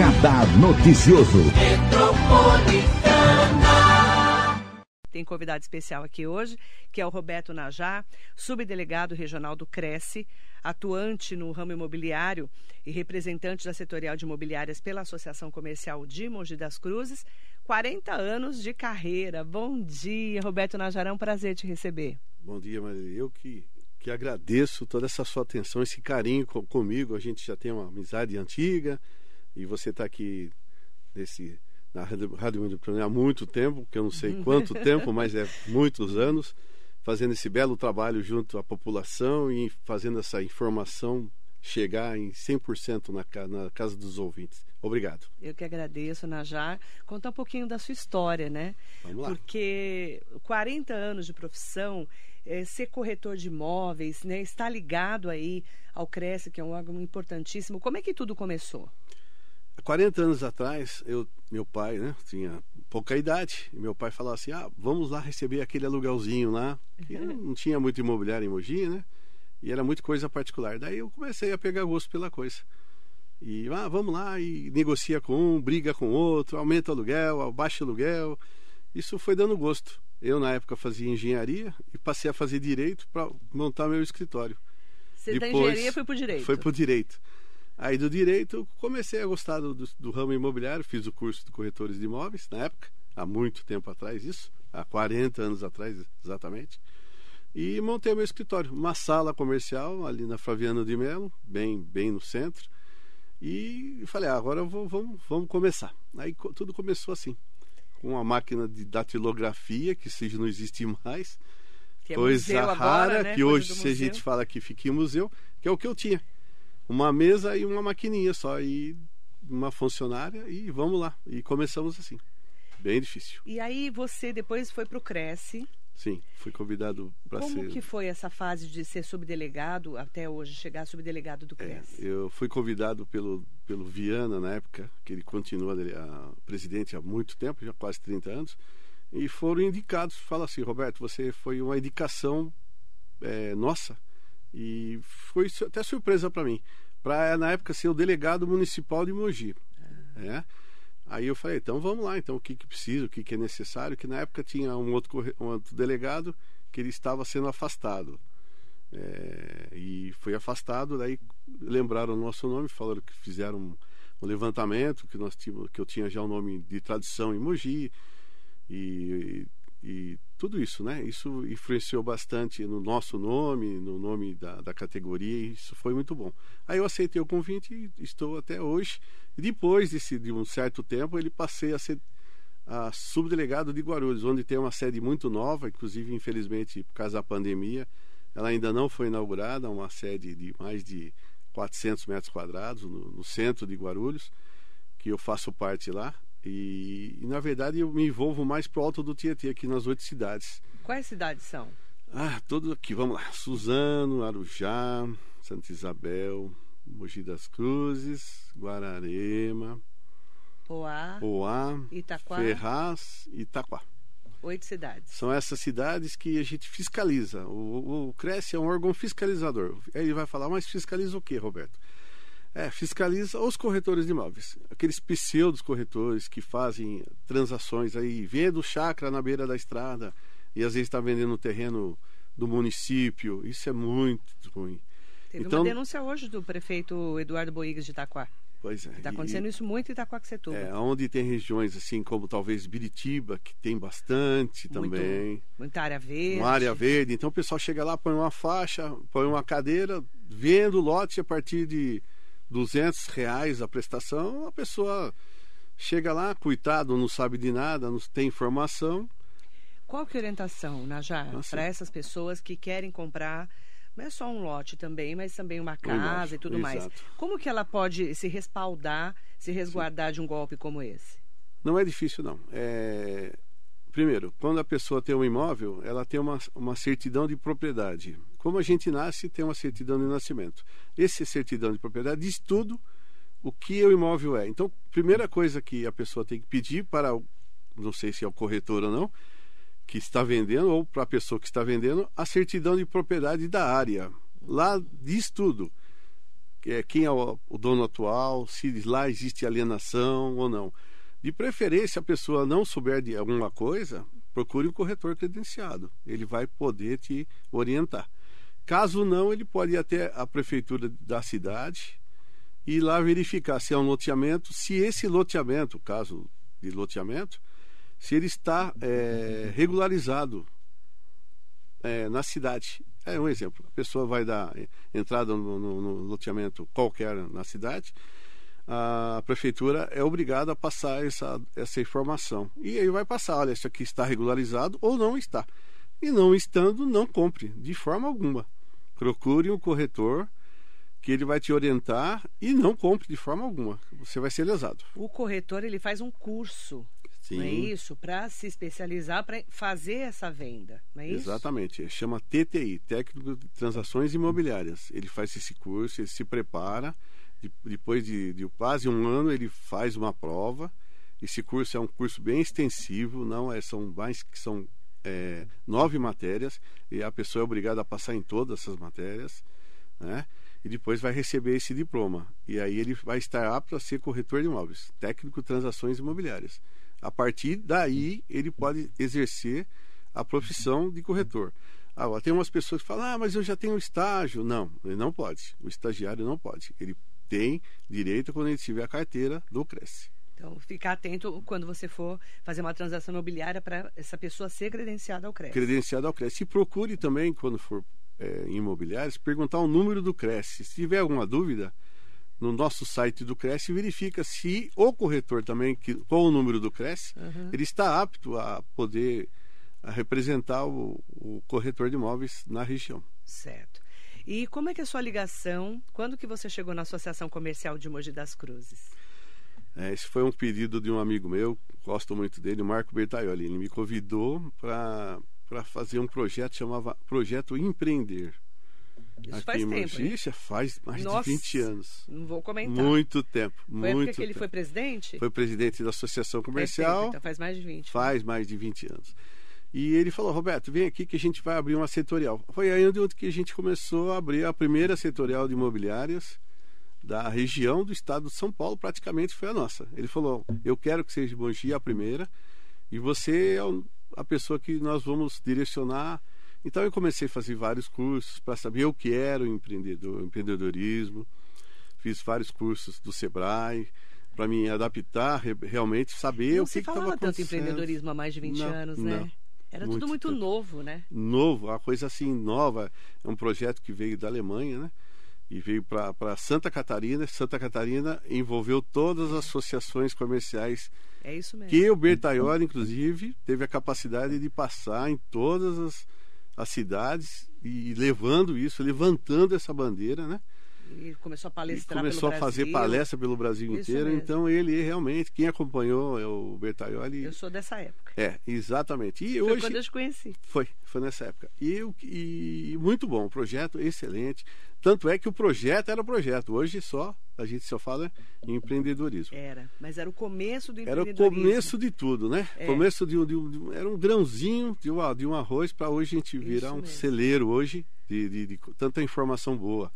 Radar Noticioso. Tem convidado especial aqui hoje, que é o Roberto Najá, subdelegado regional do Cresce, atuante no ramo imobiliário e representante da setorial de imobiliárias pela Associação Comercial de Mogi das Cruzes. 40 anos de carreira. Bom dia, Roberto Najarão, prazer te receber. Bom dia, Maria. Eu que, que agradeço toda essa sua atenção, esse carinho com, comigo. A gente já tem uma amizade antiga e você está aqui nesse na Rádio, Rádio há muito tempo, que eu não sei quanto tempo, mas é muitos anos, fazendo esse belo trabalho junto à população e fazendo essa informação chegar em 100% na, na casa dos ouvintes. Obrigado. Eu que agradeço, Najar. Contar um pouquinho da sua história, né? Vamos lá. Porque 40 anos de profissão, é, ser corretor de imóveis, né, estar ligado aí ao Cresce, que é um órgão importantíssimo. Como é que tudo começou? 40 anos atrás, eu, meu pai, né, tinha pouca idade, e meu pai falava assim: "Ah, vamos lá receber aquele aluguelzinho lá". Que não tinha muito imobiliário em Mogi, né? E era muito coisa particular. Daí eu comecei a pegar gosto pela coisa. E ah, vamos lá e negocia com um, briga com outro, aumenta o aluguel, abaixa o aluguel. Isso foi dando gosto. Eu na época fazia engenharia e passei a fazer direito para montar meu escritório. Você da engenharia foi para o direito? Foi para o direito. Aí do direito comecei a gostar do, do, do, ramo imobiliário, fiz o curso de corretores de imóveis na época, há muito tempo atrás isso, há 40 anos atrás exatamente. E montei meu escritório, uma sala comercial ali na Flaviano de Melo, bem, bem no centro. E falei, ah, agora vou, vamos, vamos começar. Aí tudo começou assim, com uma máquina de datilografia, que seja não existe mais. Que é coisa agora, rara, né? que Coisa hoje se a gente fala que fica em museu, que é o que eu tinha. Uma mesa e uma maquininha só, e uma funcionária, e vamos lá. E começamos assim. Bem difícil. E aí você depois foi para o Cresce. Sim, fui convidado para Como ser. que foi essa fase de ser subdelegado até hoje, chegar subdelegado do É, Cresce? eu fui convidado pelo, pelo Viana na época, que ele continua a, presidente há muito tempo, já quase 30 anos, e foram indicados. Fala assim, Roberto, você foi uma indicação é, nossa e foi até surpresa para mim, para na época ser o delegado municipal de Mogi. É. Aí eu falei, então vamos lá, então o que, que precisa, o que, que é necessário, que na época tinha um outro, um outro delegado que ele estava sendo afastado. É, e foi afastado, daí lembraram o nosso nome, falaram que fizeram um, um levantamento, que nós tínhamos, que eu tinha já o nome de tradição em Mogi e, e tudo isso, né? Isso influenciou bastante no nosso nome, no nome da, da categoria, e isso foi muito bom. Aí eu aceitei o convite e estou até hoje. Depois desse, de um certo tempo, ele passei a ser a subdelegado de Guarulhos, onde tem uma sede muito nova, inclusive, infelizmente, por causa da pandemia, ela ainda não foi inaugurada, uma sede de mais de 400 metros quadrados no, no centro de Guarulhos, que eu faço parte lá. E, e, na verdade eu me envolvo mais pro alto do Tietê, aqui nas oito cidades. Quais cidades são? Ah, todos aqui, vamos lá. Suzano, Arujá, Santa Isabel, Mogi das Cruzes, Guararema, Poá, Poá, Itaquá, Ferraz e Itaquá. oito cidades. São essas cidades que a gente fiscaliza. O, o Cresce é um órgão fiscalizador. Aí ele vai falar, mas fiscaliza o quê, Roberto? É, fiscaliza os corretores de imóveis. Aqueles pseudos corretores que fazem transações aí, vendo chácara na beira da estrada e às vezes está vendendo o terreno do município. Isso é muito ruim. Teve Então- uma denúncia hoje do prefeito Eduardo Boigas de Itaquá. Pois é. Está e- acontecendo isso muito em Itaquaquecetuba. É, onde tem regiões assim como talvez Biritiba, que tem bastante Muito também. Muita área verde. Uma área verde. Então o pessoal chega lá, põe uma faixa, põe uma cadeira, vendo lote a partir de 200 reais a prestação. A pessoa chega lá, coitado, não sabe de nada, não tem informação. Qual que é a orientação, Najar, Ah, sim. para essas pessoas que querem comprar, não é só um lote também, mas também uma casa e tudo mais. exato. Como que ela pode se respaldar, se resguardar de um golpe como esse? Não é difícil, não. É... Primeiro, quando a pessoa tem um imóvel, ela tem uma, uma certidão de propriedade. Como a gente nasce, tem uma certidão de nascimento. Esse certidão de propriedade diz tudo o que o imóvel é. Então, primeira coisa que a pessoa tem que pedir para, não sei se é o corretor ou não, que está vendendo, ou para a pessoa que está vendendo, a certidão de propriedade da área. Lá diz tudo. é, quem é o dono atual, se lá existe alienação ou não. De preferência, a pessoa não souber de alguma coisa, procure um corretor credenciado. Ele vai poder te orientar. Caso não, ele pode ir até a prefeitura da cidade e lá verificar se é um loteamento, se esse loteamento, caso de loteamento, se ele está é, regularizado é, na cidade. É um exemplo. A pessoa vai dar entrada no, no, no loteamento qualquer na cidade, a prefeitura é obrigada a passar essa, essa informação. E aí vai passar, olha, isso aqui está regularizado ou não está. E não estando, não compre, de forma alguma. Procure um corretor que ele vai te orientar e não compre de forma alguma. Você vai ser lesado. O corretor ele faz um curso, Sim. não é isso, para se especializar para fazer essa venda, não é isso? Exatamente. Chama TTI, Técnico de Transações Imobiliárias. Ele faz esse curso, ele se prepara. Depois de, de quase um ano ele faz uma prova. Esse curso é um curso bem extensivo, não é são mais que são é, nove matérias e a pessoa é obrigada a passar em todas essas matérias, né? e depois vai receber esse diploma. E aí ele vai estar apto a ser corretor de imóveis, técnico de transações imobiliárias. A partir daí, ele pode exercer a profissão de corretor. Ah, tem umas pessoas que falam, ah, mas eu já tenho estágio. Não, ele não pode. O estagiário não pode. Ele tem direito quando ele tiver a carteira do Cresce. Então, ficar atento quando você for fazer uma transação imobiliária para essa pessoa ser credenciada ao Cresce. Credenciada ao Cresce. E procure também, quando for é, imobiliários, perguntar o número do Cresce. Se tiver alguma dúvida, no nosso site do Cresce, verifica se o corretor também, que, com o número do Cresce, uhum. ele está apto a poder a representar o, o corretor de imóveis na região. Certo. E como é que é a sua ligação? Quando que você chegou na Associação Comercial de Mogi das Cruzes? É, esse foi um pedido de um amigo meu, gosto muito dele, o Marco Bertaioli. Ele me convidou para fazer um projeto chamava Projeto Empreender. Isso Aqui faz tempo. Isso faz mais Nossa, de 20 anos. Não vou comentar. Muito tempo. Foi muito que ele tempo. foi presidente? Foi presidente da Associação Comercial. então faz mais de 20. Né? Faz mais de 20 anos. E ele falou, Roberto, vem aqui que a gente vai abrir uma setorial. Foi aí onde que a gente começou a abrir a primeira setorial de imobiliárias da região do estado de São Paulo, praticamente foi a nossa. Ele falou, eu quero que seja Mogi a primeira, e você é a pessoa que nós vamos direcionar. Então eu comecei a fazer vários cursos para saber o que era o empreendedor, empreendedorismo. Fiz vários cursos do Sebrae para me adaptar, realmente saber não o que estava acontecendo. Não se falava tanto empreendedorismo há mais de 20 não, anos, né? Não. Era muito tudo muito tempo. novo, né? Novo, uma coisa assim nova. É um projeto que veio da Alemanha, né? E veio para Santa Catarina. Santa Catarina envolveu todas as associações comerciais é isso mesmo. Que o Bertaioli, inclusive, teve a capacidade de passar em todas as, as cidades e levando isso, levantando essa bandeira, né? E começou a palestrar e começou a fazer palestra pelo Brasil Isso inteiro. Mesmo. Então ele realmente, quem acompanhou é o Bertaioli. Eu sou dessa época. É, exatamente. E foi hoje, quando eu te conheci. Foi, foi nessa época. E, eu, e muito bom, o projeto excelente. Tanto é que o projeto era o projeto. Hoje só a gente só fala em empreendedorismo. Era, mas era o começo do empreendedorismo. Era o começo de tudo, né? É. Começo de, de, de, era um grãozinho de um, de um arroz para hoje a gente virar um celeiro hoje de, de, de tanta informação boa.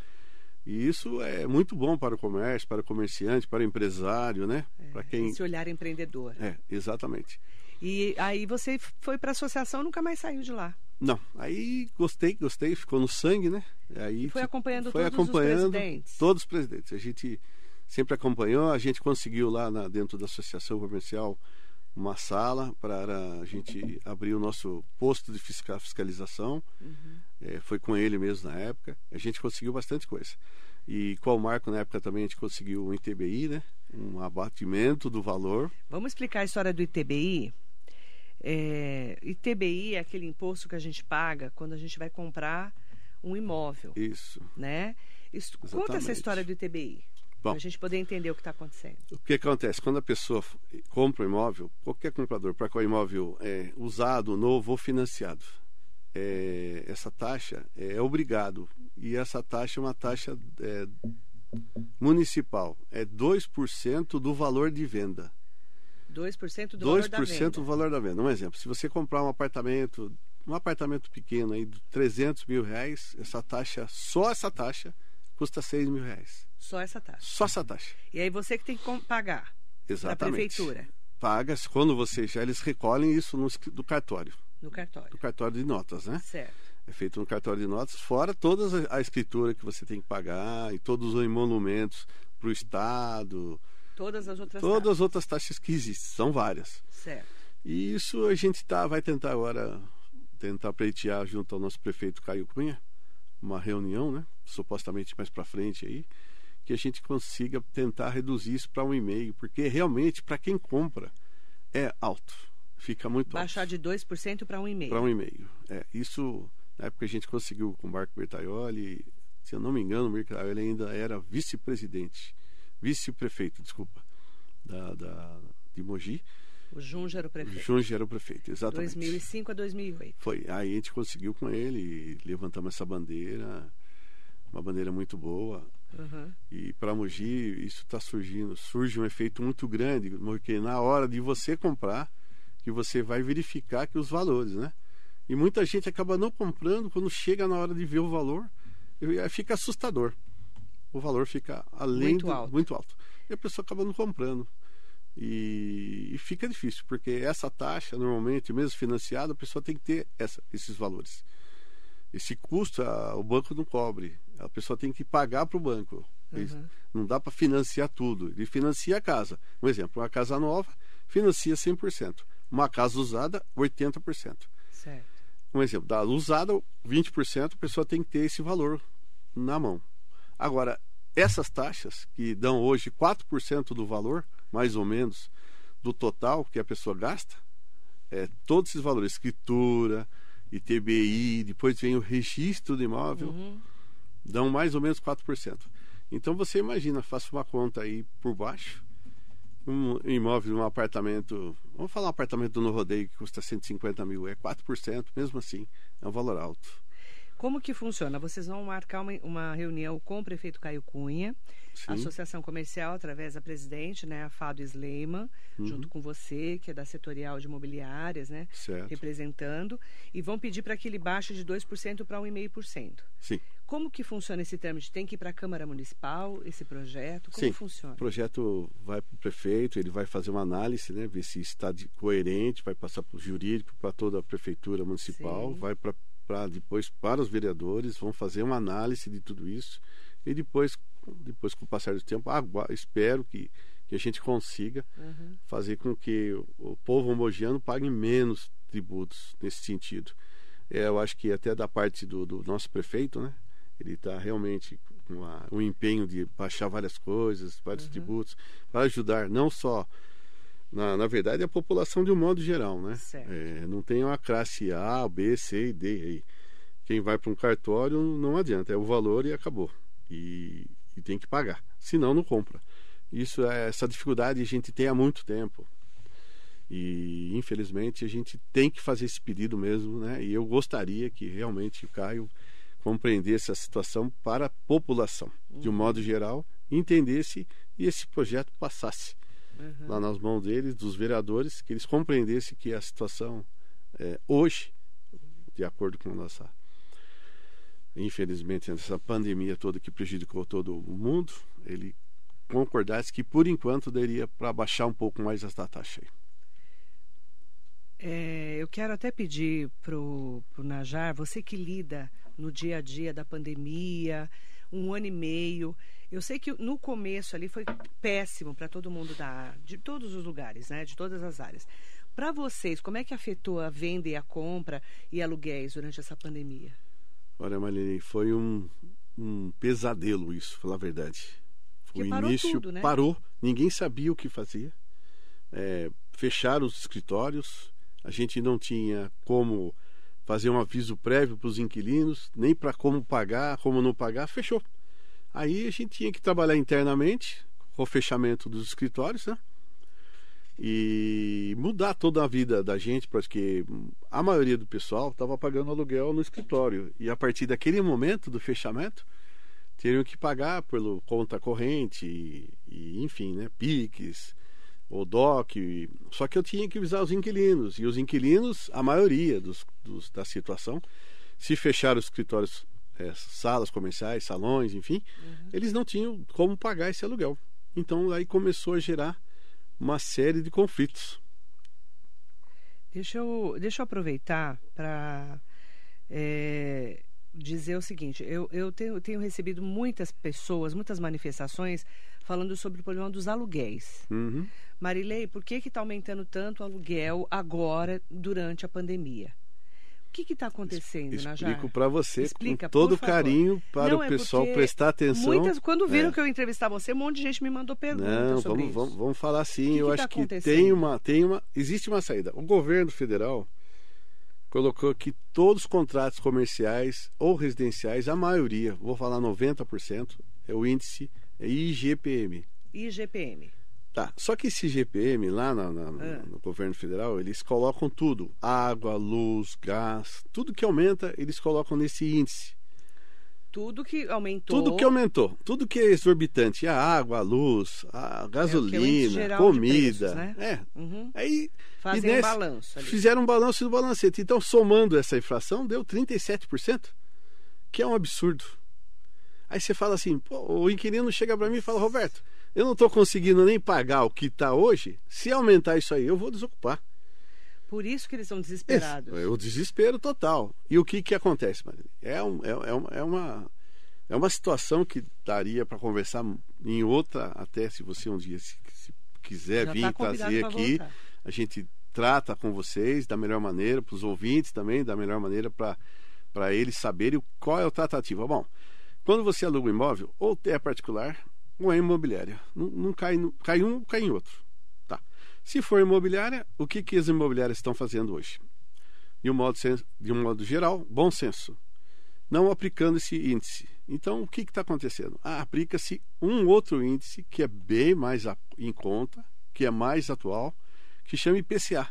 E isso é muito bom para o comércio, para o comerciante, para o empresário, né? É, para quem esse olhar empreendedor. É, exatamente. E aí você foi para a associação, nunca mais saiu de lá? Não, aí gostei, gostei, ficou no sangue, né? Aí foi acompanhando foi todos acompanhando os presidentes. Todos os presidentes. A gente sempre acompanhou, a gente conseguiu lá na, dentro da associação comercial uma sala para a gente abrir o nosso posto de fiscalização. Uhum. É, foi com ele mesmo na época. A gente conseguiu bastante coisa. E com o Marco, na época, também a gente conseguiu um ITBI, né? Um abatimento do valor. Vamos explicar a história do ITBI? É, ITBI é aquele imposto que a gente paga quando a gente vai comprar um imóvel. Isso. Né? Isso, conta essa história do ITBI. Para a gente poder entender o que está acontecendo. O que acontece? Quando a pessoa compra um imóvel, qualquer comprador, para qual imóvel é usado, novo ou financiado, é, essa taxa é obrigado. E essa taxa é uma taxa é, municipal. É 2% do valor de venda. 2% do 2% valor da venda. do valor da venda. Um exemplo, se você comprar um apartamento, um apartamento pequeno aí de 300 mil reais, essa taxa, só essa taxa, custa 6 mil reais. Só essa taxa. Só essa taxa. E aí você que tem que pagar. Exatamente. Da prefeitura. Paga quando você já eles recolhem isso no do cartório. No cartório. Do cartório de notas, né? Certo. É feito no cartório de notas, fora toda a escritura que você tem que pagar e todos os emolumentos para o Estado. Todas as outras Todas taxas. as outras taxas que existem, são várias. Certo. E isso a gente tá, vai tentar agora tentar pleitear junto ao nosso prefeito Caio Cunha, uma reunião, né? Supostamente mais para frente aí, que a gente consiga tentar reduzir isso para um e-mail, porque realmente para quem compra é alto, fica muito Baixar alto. de 2% para 1,5%. Para um e-mail. É, isso na época a gente conseguiu com o Marco Bertaioli, se eu não me engano, o Bertaioli ainda era vice-presidente, vice-prefeito, desculpa, da, da, de Mogi. O Junge era o prefeito. Junge era o prefeito, exatamente. 2005 a 2008. Foi. Aí a gente conseguiu com ele, levantamos essa bandeira, uma bandeira muito boa. Uhum. E para Mogi isso está surgindo, surge um efeito muito grande, porque na hora de você comprar, que você vai verificar que os valores, né? E muita gente acaba não comprando quando chega na hora de ver o valor, fica assustador. O valor fica além muito do, alto. muito alto. E a pessoa acaba não comprando. E, e, fica difícil, porque essa taxa, normalmente, mesmo financiada, a pessoa tem que ter essa, esses valores. Esse custo a, o banco não cobre. A pessoa tem que pagar para o banco. Uhum. Não dá para financiar tudo. Ele financia a casa. Um exemplo, uma casa nova financia 100%. Uma casa usada, 80%. Certo. Um exemplo, da usada, 20%, a pessoa tem que ter esse valor na mão. Agora, essas taxas, que dão hoje 4% do valor, mais ou menos, do total que a pessoa gasta, é, todos esses valores, escritura, ITBI, depois vem o registro do imóvel, uhum. Dão mais ou menos 4%. Então você imagina, faça uma conta aí por baixo, um imóvel, um apartamento, vamos falar um apartamento no rodeio que custa 150 mil, é 4%, mesmo assim, é um valor alto. Como que funciona? Vocês vão marcar uma, uma reunião com o prefeito Caio Cunha, Sim. a Associação Comercial, através da presidente, né, a Fado Sleiman, Uhum. junto com você, que é da setorial de imobiliárias, né, Certo. representando, e vão pedir para que ele baixe de 2% para 1,5%. Sim. Como que funciona esse trâmite? Tem que ir para a Câmara Municipal, esse projeto? Como Sim. funciona? O projeto vai para o prefeito, ele vai fazer uma análise, né, ver se está de- coerente, vai passar para o jurídico, para toda a prefeitura municipal, Sim. vai para depois para os vereadores, vão fazer uma análise de tudo isso e depois, depois com o passar do tempo, agua- espero que, que a gente consiga Uhum. fazer com que o, povo homogeano pague menos tributos nesse sentido. É, eu acho que até da parte do, do nosso prefeito, né? Ele está realmente com uma- um empenho de baixar várias coisas, vários Uhum. tributos, para ajudar não só, na, na verdade, a população de um modo geral, né? É, não tem uma classe A, B, C e D aí. Quem vai para um cartório não adianta, é o valor e acabou. E, e tem que pagar, senão não compra. Isso é essa dificuldade a gente tem há muito tempo. E infelizmente a gente tem que fazer esse pedido mesmo, né? E eu gostaria que realmente o Caio compreendesse a situação para a população, de um modo geral, entendesse e esse projeto passasse Uhum. lá nas mãos deles, dos vereadores, que eles compreendessem que a situação é, hoje, de acordo com a nossa, infelizmente, essa pandemia toda que prejudicou todo o mundo, ele concordasse que por enquanto daria para baixar um pouco mais essa taxa aí. É, eu quero até pedir para o Najar, você que lida no dia a dia da pandemia, um ano e meio. Eu sei que no começo ali foi péssimo para todo mundo da, de todos os lugares, né? De todas as áreas. Para vocês, como é que afetou a venda e a compra e aluguéis durante essa pandemia? Olha, Marlene, foi um, um pesadelo isso, falar a verdade. Porque o parou início tudo, né? parou, ninguém sabia o que fazia. É, fecharam os escritórios, a gente não tinha como fazer um aviso prévio para os inquilinos, nem para como pagar, como não pagar, fechou. Aí a gente tinha que trabalhar internamente com o fechamento dos escritórios, né? E mudar toda a vida da gente, porque a maioria do pessoal estava pagando aluguel no escritório. E a partir daquele momento do fechamento, teriam que pagar pelo conta corrente e, e, enfim, né, PIX, o DOC. e- Só que eu tinha que avisar os inquilinos. E os inquilinos, a maioria dos, dos- da situação, se fecharam os escritórios é, salas comerciais, salões, enfim, uhum. eles não tinham como pagar esse aluguel. Então aí começou a gerar uma série de conflitos. Deixa eu, deixa eu aproveitar para é, dizer o seguinte: eu, eu tenho, tenho, recebido muitas pessoas, muitas manifestações falando sobre o problema dos aluguéis. Uhum. Marilei, por que está aumentando tanto o aluguel agora, durante a pandemia? Que está acontecendo, Explico para você Explica, com todo carinho para Não, o é pessoal prestar atenção. Muitas, quando viram é. que eu entrevistar você, um monte de gente me mandou perguntas Não, sobre vamos, vamos, vamos falar sim. Que eu que acho tá que tem uma, tem uma, existe uma saída. O governo federal colocou que todos os contratos comerciais ou residenciais, a maioria, vou falar 90%, é o índice é IGPM. IGPM. Tá. Só que esse GPM lá na, na, é. no governo federal, eles colocam tudo: água, luz, gás, tudo que aumenta, eles colocam nesse índice. Tudo que aumentou. Tudo que aumentou. Tudo que é exorbitante. A água, a luz, a gasolina, é, é comida. Preços, né? É. Uhum. Aí. Fazem nesse, um balanço. Ali. Fizeram um balanço do balancete. Então, somando essa inflação, deu 37%, que é um absurdo. Aí você fala assim, o inquilino chega para mim e fala, Roberto, eu não estou conseguindo nem pagar o que está hoje, se aumentar isso aí, eu vou desocupar. Por isso que eles estão desesperados. É, o desespero total. E o que, que acontece, Maria? É, um, é, é, é, uma, é uma situação que daria para conversar em outra, até se você um dia se, se quiser Já vir tá trazer aqui, voltar. a gente trata com vocês da melhor maneira, para os ouvintes também, da melhor maneira para eles saberem qual é o tratativo. Bom, quando você aluga um imóvel, ou é particular, ou é imobiliária. Não, não cai, cai um, cai em outro. Tá. Se for imobiliária, o que, que as imobiliárias estão fazendo hoje? De um modo, de um modo geral, bom senso. Não aplicando esse índice. Então, o que está acontecendo? Ah, aplica-se um outro índice que é bem mais em conta, que é mais atual, que chama IPCA.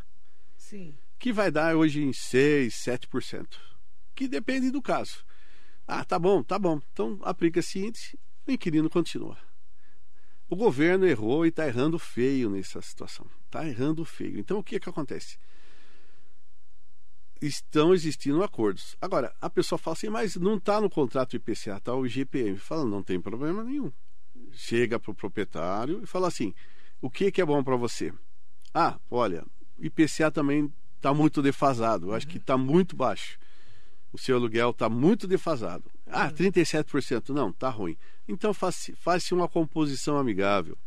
Sim. Que vai dar hoje em 6, 7%. Que depende do caso. Ah, tá bom, tá bom. Então aplica esse índice, o inquilino continua. O governo errou e está errando feio nessa situação. Está errando feio. Então o que, que acontece? Estão existindo acordos. Agora, a pessoa fala assim, mas não está no contrato IPCA, está o IGPM. Fala, não tem problema nenhum. Chega para o proprietário e fala assim: o que, que é bom para você? Ah, olha, IPCA também está muito defasado. Acho que está muito baixo. O seu aluguel está muito defasado. Ah, 37%. Não, está ruim. Então faz-se faz uma composição amigável.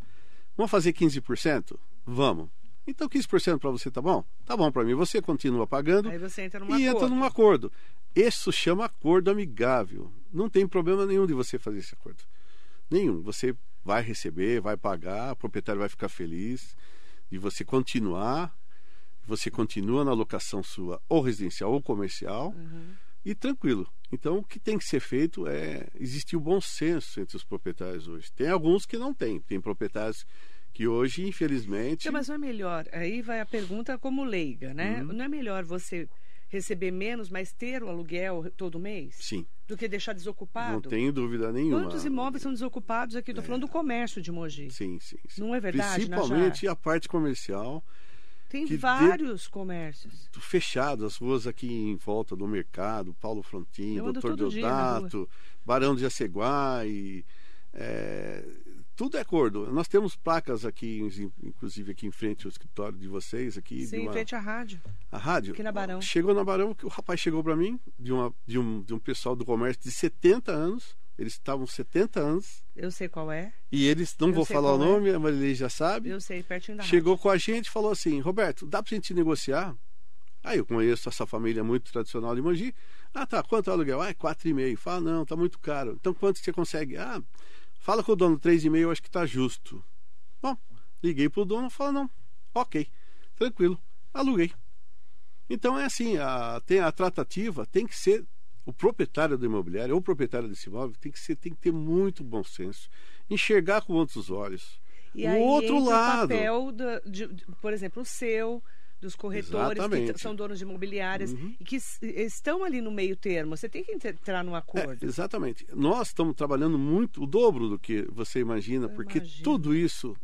Vamos fazer 15%? Vamos. Então 15% para você tá bom? Tá bom para mim. Você continua pagando Aí você entra num e acordo. entra num acordo. Isso chama acordo amigável. Não tem problema nenhum de você fazer esse acordo. Nenhum. Você vai receber, vai pagar, o proprietário vai ficar feliz de você continuar. Você continua na locação sua ou residencial ou comercial uhum. E tranquilo. Então, o que tem que ser feito é existir o bom senso entre os proprietários hoje. Tem alguns que não têm. Tem proprietários que hoje, infelizmente. Não, mas não é melhor. Aí vai a pergunta como leiga, né? Uhum. Não é melhor você receber menos, mas ter o aluguel todo mês? Sim. Do que deixar desocupado? Não tenho dúvida nenhuma. Quantos imóveis são desocupados aqui? Estou é. falando do comércio de Mogi. Sim, sim, sim. Não é verdade, Principalmente a parte comercial. Tem vários de... comércios. Fechados, as ruas aqui em volta do mercado, Paulo Frontin, Doutor Deodato, Barão de Aceguá e. É, tudo é acordo. Nós temos placas aqui, inclusive aqui em frente ao escritório de vocês. aqui Sim, uma... em frente à rádio. A rádio? Aqui na Barão. Chegou na Barão, o rapaz chegou para mim, de, uma, de, um, de um pessoal do comércio de 70 anos eles estavam 70 anos. Eu sei qual é. E eles, não eu vou falar o é. nome, é. a Marilei já sabe. Eu sei, pertinho da Chegou rádio. com a gente e falou assim: Roberto, dá pra gente negociar? Aí eu conheço essa família muito tradicional de Mogi. Ah, tá, quanto é o aluguel? Ah, é 4,5. Fala, não, tá muito caro. Então quanto você consegue? Ah, fala com o dono, 3,5 eu acho que tá justo. Bom, liguei pro dono, fala, não, ok, tranquilo, aluguei. Então é assim, a, tem a tratativa tem que ser o proprietário do imobiliário ou o proprietário desse imóvel tem que, ser, tem que ter muito bom senso, enxergar com outros olhos. E o outro lado. O papel, do, de, de, por exemplo, o seu, dos corretores Exatamente. que são donos de imobiliárias uhum. e que estão ali no meio termo. Você tem que entrar num acordo. É, exatamente. Nós estamos trabalhando muito, o dobro do que você imagina, eu porque imagino. tudo isso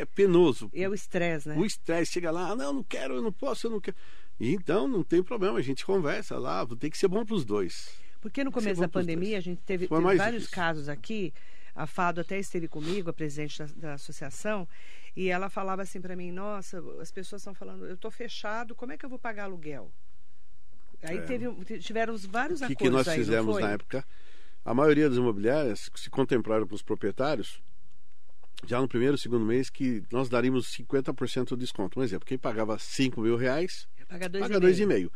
é penoso. E é o estresse, né? O estresse chega lá, ah, não, não quero, eu não posso, eu não quero. Então, não tem problema, a gente conversa lá, tem que ser bom para os dois. Porque no começo da pandemia a gente teve, teve vários difícil. casos aqui. A Fado até esteve comigo, a presidente da, da associação, e ela falava assim para mim: Nossa, as pessoas estão falando, eu estou fechado, como é que eu vou pagar aluguel? Aí é. teve, tiveram vários o que acordos. O que nós aí, fizemos na época? A maioria das imobiliárias se contemplaram para os proprietários já no primeiro segundo mês que nós daríamos 50% de desconto. Um exemplo, quem pagava 5 mil reais paga 2,5. Paga 2,5.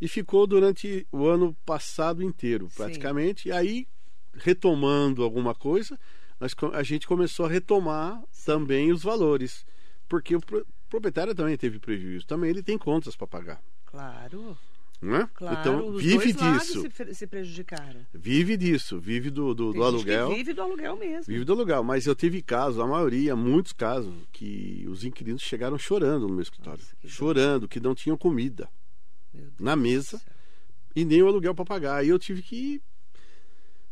E ficou durante o ano passado inteiro, praticamente. Sim. E aí, retomando alguma coisa, nós, a gente começou a retomar Sim. também os valores. Porque o proprietário também teve prejuízo. Também ele tem contas para pagar. Claro. Né? Claro, então vive disso. Se, se, prejudicaram. Vive disso, vive do, do, do aluguel. vive do aluguel mesmo. Vive do aluguel, mas eu tive casos, a maioria, muitos casos, que os inquilinos chegaram chorando no meu escritório. Nossa, que chorando, que não tinham comida na mesa e nem o aluguel para pagar. E eu tive que,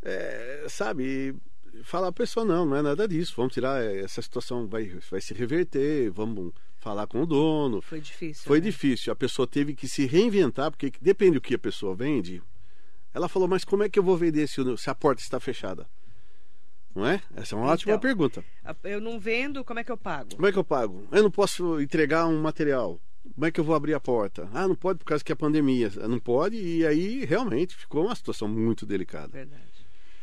é, sabe, falar a pessoa: não, não é nada disso, vamos tirar, essa situação vai, vai se reverter, vamos falar com o dono. Foi difícil. Foi né? difícil. A pessoa teve que se reinventar, porque depende do que a pessoa vende. Ela falou, mas como é que eu vou vender se, se a porta está fechada? Não é? Essa é uma então, ótima pergunta. Eu não vendo, como é que eu pago? Como é que eu pago? Eu não posso entregar um material. Como é que eu vou abrir a porta? Ah, não pode por causa que é pandemia. Não pode, e aí realmente ficou uma situação muito delicada. Verdade.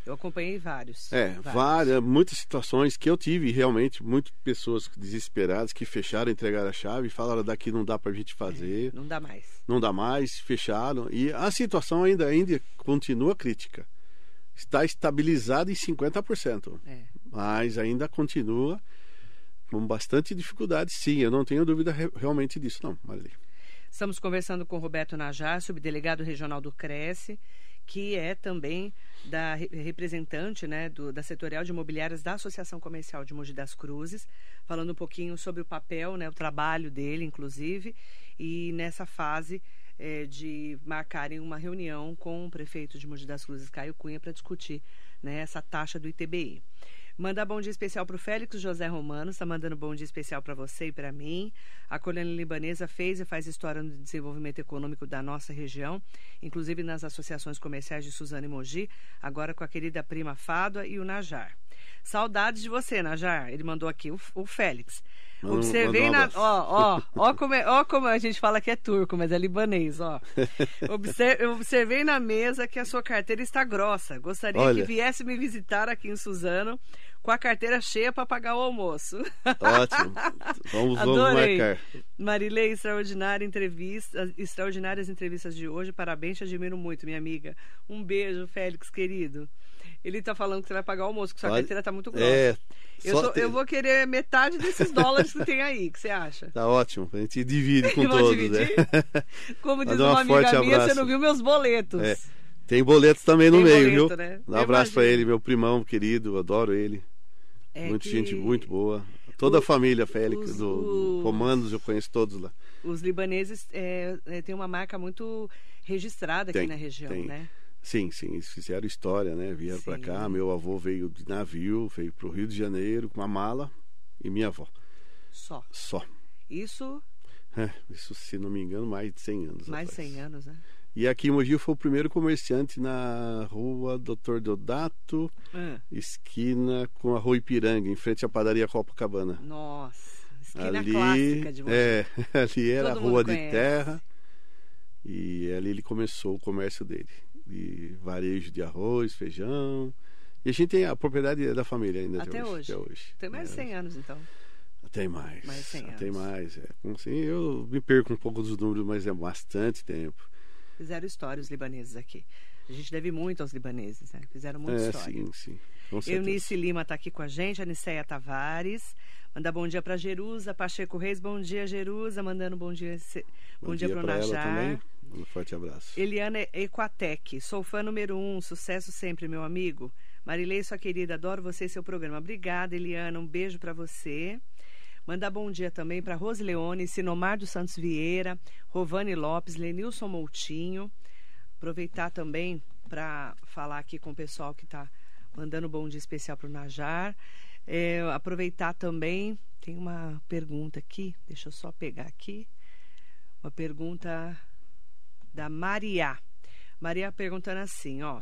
Eu acompanhei vários. É, vários. várias, muitas situações que eu tive, realmente, muitas pessoas desesperadas que fecharam, entregaram a chave e falaram daqui não dá para a gente fazer. É, não dá mais. Não dá mais, fecharam. E a situação ainda, ainda continua crítica. Está estabilizada em 50%. É. Mas ainda continua com bastante dificuldade, sim. Eu não tenho dúvida realmente disso, não, Marilene. Estamos conversando com Roberto Najar, subdelegado regional do Cresce que é também da representante né, do, da setorial de imobiliárias da Associação Comercial de Mogi das Cruzes, falando um pouquinho sobre o papel, né, o trabalho dele, inclusive, e nessa fase é, de marcarem uma reunião com o prefeito de Mogi das Cruzes, Caio Cunha, para discutir né, essa taxa do ITBI. Mandar bom dia especial para o Félix José Romano, está mandando bom dia especial para você e para mim. A colônia libanesa fez e faz história no desenvolvimento econômico da nossa região, inclusive nas associações comerciais de Suzano e Mogi, agora com a querida prima Fádua e o Najar. Saudades de você, Najar. Ele mandou aqui, o, o Félix. Observei na. Ó, ó, ó como, é, ó como a gente fala que é turco, mas é libanês, ó. Observe, observei na mesa que a sua carteira está grossa. Gostaria Olha. que viesse me visitar aqui em Suzano com a carteira cheia para pagar o almoço. Ótimo. Vamos, vamos marcar. Marilei, extraordinária entrevista, extraordinárias entrevistas de hoje. Parabéns, te admiro muito, minha amiga. Um beijo, Félix, querido. Ele está falando que você vai pagar o almoço, que sua carteira está muito grossa. É, eu, sou, eu, vou querer metade desses dólares que tem aí, que você acha? Tá ótimo, a gente divide com todos, né? Como diz uma, uma amiga minha, abraço. você não viu meus boletos. É. Tem boletos também no tem meio, boleto, viu? Né? Um abraço para ele, meu primão querido, adoro ele. É Muita gente muito boa. Toda o, a família Félix, os, do, do Comandos, eu conheço todos lá. Os libaneses é, é, têm uma marca muito registrada tem, aqui na região, tem. né? Sim, sim, eles fizeram história, né? Vieram para cá, meu avô veio de navio, veio para o Rio de Janeiro com uma mala e minha avó. Só? Só. Isso? É, isso, se não me engano, mais de 100 anos. Mais de 100 anos, né? E aqui em Mogi foi o primeiro comerciante na rua Doutor Deodato, ah. esquina com a rua Ipiranga, em frente à padaria Copacabana. Nossa, esquina ali, clássica de Mogi. É, ali era Todo a rua de terra e ali ele começou o comércio dele de varejo de arroz, feijão. E a gente tem a propriedade da família ainda até, até hoje. Até hoje. Tem mais de 100 anos, então. Tem mais. Mais 100 anos. Tem mais. É. Assim, eu me perco um pouco dos números, mas é bastante tempo. Fizeram história os libaneses aqui. A gente deve muito aos libaneses, né? Fizeram muita é, história. Sim, sim. Eunice Lima está aqui com a gente, Aniceia Tavares. Manda bom dia para Jerusa, Pacheco Reis, bom dia, Jerusa. Mandando bom dia, bom, bom dia, dia para o Najar. Um forte abraço. Eliana Equatec, sou fã número um, sucesso sempre, meu amigo. Marilei, sua querida, adoro você e seu programa. Obrigada, Eliana, um beijo para você. Mandar bom dia também para Rose Leone, Sinomar dos Santos Vieira, Rovane Lopes, Lenilson Moutinho. Aproveitar também para falar aqui com o pessoal que está mandando bom dia especial para o Najar. É, aproveitar também, tem uma pergunta aqui, deixa eu só pegar aqui. Uma pergunta da Maria. Maria perguntando assim, ó.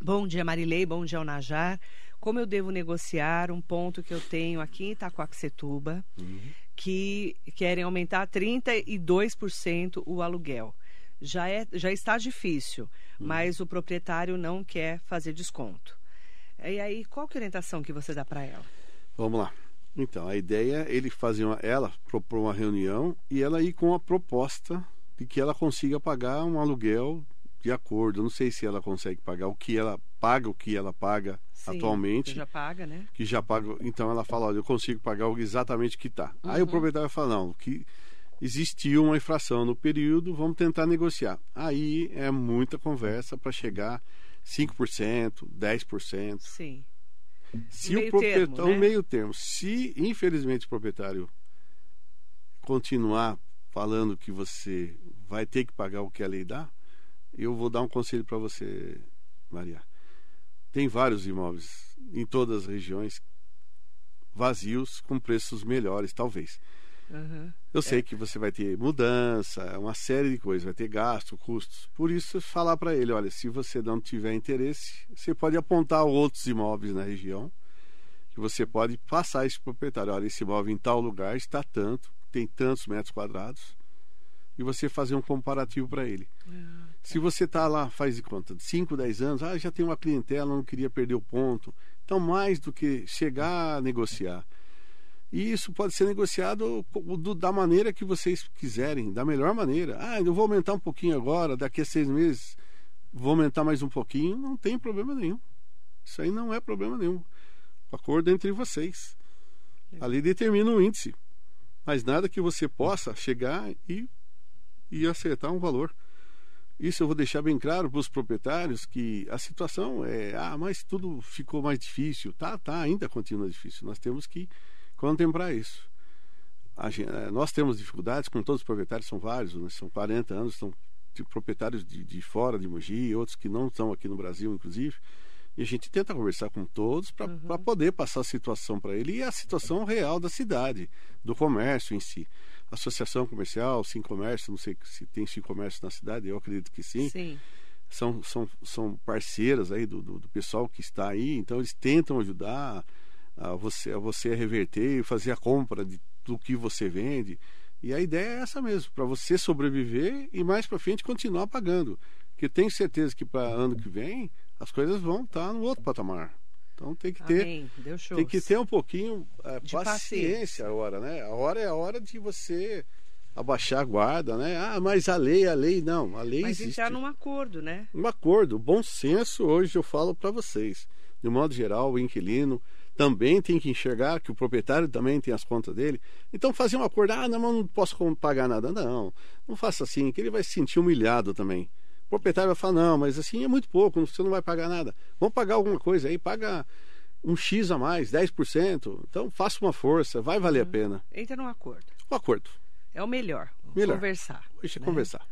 Bom dia, Marilei. Bom dia, Najar. Como eu devo negociar um ponto que eu tenho aqui em Itacoaxetuba, uhum. que querem aumentar 32% o aluguel? Já, é, já está difícil, uhum. mas o proprietário não quer fazer desconto. E aí, qual que é a orientação que você dá para ela? Vamos lá. Então, a ideia é ele fazer uma, ela propor uma reunião e ela ir com a proposta de que ela consiga pagar um aluguel de acordo. não sei se ela consegue pagar o que ela paga, o que ela paga Sim, atualmente. Que já paga, né? Que já paga. Então ela fala, olha, eu consigo pagar exatamente o que está. Uhum. Aí o uhum. proprietário fala, não, que existiu uma infração no período, vamos tentar negociar. Aí é muita conversa para chegar 5%, 10%. Sim. Se meio o proprietário, termo, né? meio termo, se infelizmente o proprietário continuar falando que você vai ter que pagar o que a lei dá, eu vou dar um conselho para você, Maria. Tem vários imóveis em todas as regiões vazios com preços melhores, talvez. Uhum. Eu sei é. que você vai ter mudança, uma série de coisas, vai ter gasto, custos. Por isso, falar para ele: olha, se você não tiver interesse, você pode apontar outros imóveis na região que você pode passar esse proprietário: olha, esse imóvel em tal lugar está tanto, tem tantos metros quadrados, e você fazer um comparativo para ele. Uhum. Se você está lá, faz de conta, 5, 10 anos, ah, já tem uma clientela, não queria perder o ponto. Então, mais do que chegar a negociar e isso pode ser negociado do, da maneira que vocês quiserem, da melhor maneira. Ah, eu vou aumentar um pouquinho agora, daqui a seis meses vou aumentar mais um pouquinho. Não tem problema nenhum. Isso aí não é problema nenhum. O acordo é entre vocês. Ali determina um índice. Mas nada que você possa chegar e, e acertar um valor. Isso eu vou deixar bem claro para os proprietários que a situação é, ah, mas tudo ficou mais difícil. Tá, tá, ainda continua difícil. Nós temos que contemplar isso. Gente, eh, nós temos dificuldades, com todos os proprietários, são vários, né? são 40 anos, são de proprietários de, de, fora de Mogi, outros que não estão aqui no Brasil, inclusive. E a gente tenta conversar com todos para uhum. poder passar a situação para ele e a situação real da cidade, do comércio em si. Associação comercial, Sim Comércio, não sei se tem Sim Comércio na cidade, eu acredito que sim. sim. São, são, são parceiras aí do, do, do pessoal que está aí, então eles tentam ajudar a você, a você reverter e fazer a compra de, do que você vende. E a ideia é essa mesmo, para você sobreviver e mais para frente continuar pagando. Porque tenho certeza que para ano que vem as coisas vão estar tá no outro patamar. Então tem que ter, tem que ter um pouquinho é, paciência, paciência agora, né? A hora é a hora de você abaixar a guarda, né? Ah, mas a lei, a lei não, a lei mas existe. entrar num acordo, né? Um acordo, bom senso. Hoje eu falo para vocês, de modo geral, o inquilino também tem que enxergar que o proprietário também tem as contas dele. Então fazer um acordo, ah, não, não posso pagar nada. Não, não faça assim, que ele vai se sentir humilhado também. O proprietário vai falar, não, mas assim é muito pouco, você não vai pagar nada. Vamos pagar alguma coisa aí, paga um X a mais, 10%. Então faça uma força, vai valer a uhum. pena. Entra num acordo. Um acordo. É o melhor. melhor. Conversar. Deixa né? conversar.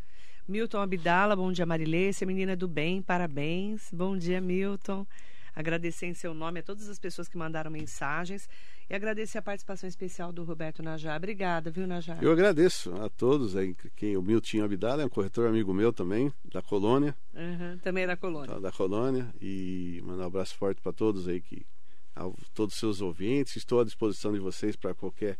Milton Abdala, bom dia Marilê, você é menina do bem, parabéns. Bom dia, Milton agradecer em seu nome a todas as pessoas que mandaram mensagens e agradecer a participação especial do Roberto Najar. Obrigada, viu, Najar? Eu agradeço a todos aí, quem o Milton Abdala é um corretor amigo meu também, da colônia. Uhum, também é da colônia. Da colônia. E mandar um abraço forte para todos aí que a todos os seus ouvintes. Estou à disposição de vocês para qualquer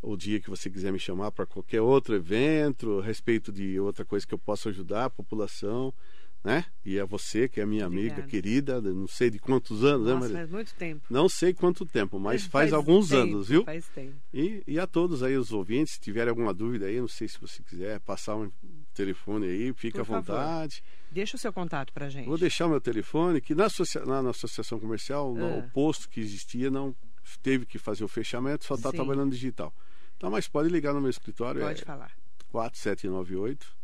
o dia que você quiser me chamar para qualquer outro evento, a respeito de outra coisa que eu possa ajudar a população né? E a você, que é minha Obrigada. amiga querida, não sei de quantos anos, né, Nossa, né, Maria? Faz muito tempo. Não sei quanto tempo, mas faz, faz alguns tempo, anos, viu? Faz tempo. E, e a todos aí, os ouvintes, se tiverem alguma dúvida aí, não sei se você quiser passar um telefone aí, fique Por à vontade. Deixa o seu contato pra gente. Vou deixar o meu telefone, que na, associa na, na associação comercial, no, ah. o posto que existia não teve que fazer o fechamento, só está trabalhando digital. Então, mas pode ligar no meu escritório. Pode é falar. 4798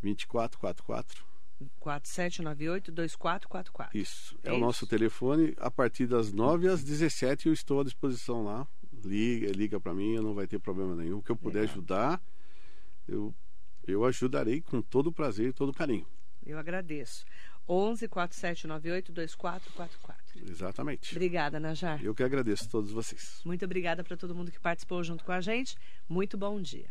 2444 4798-2444. Isso, é, é o isso? nosso telefone. A partir das 9 às 17 eu estou à disposição lá. Liga, liga para mim, não vai ter problema nenhum. O que eu puder Legal. ajudar, eu, eu ajudarei com todo prazer e todo carinho. Eu agradeço. 11 4798 2444. Exatamente. Obrigada, Najar. Eu que agradeço a todos vocês. Muito obrigada para todo mundo que participou junto com a gente. Muito bom dia.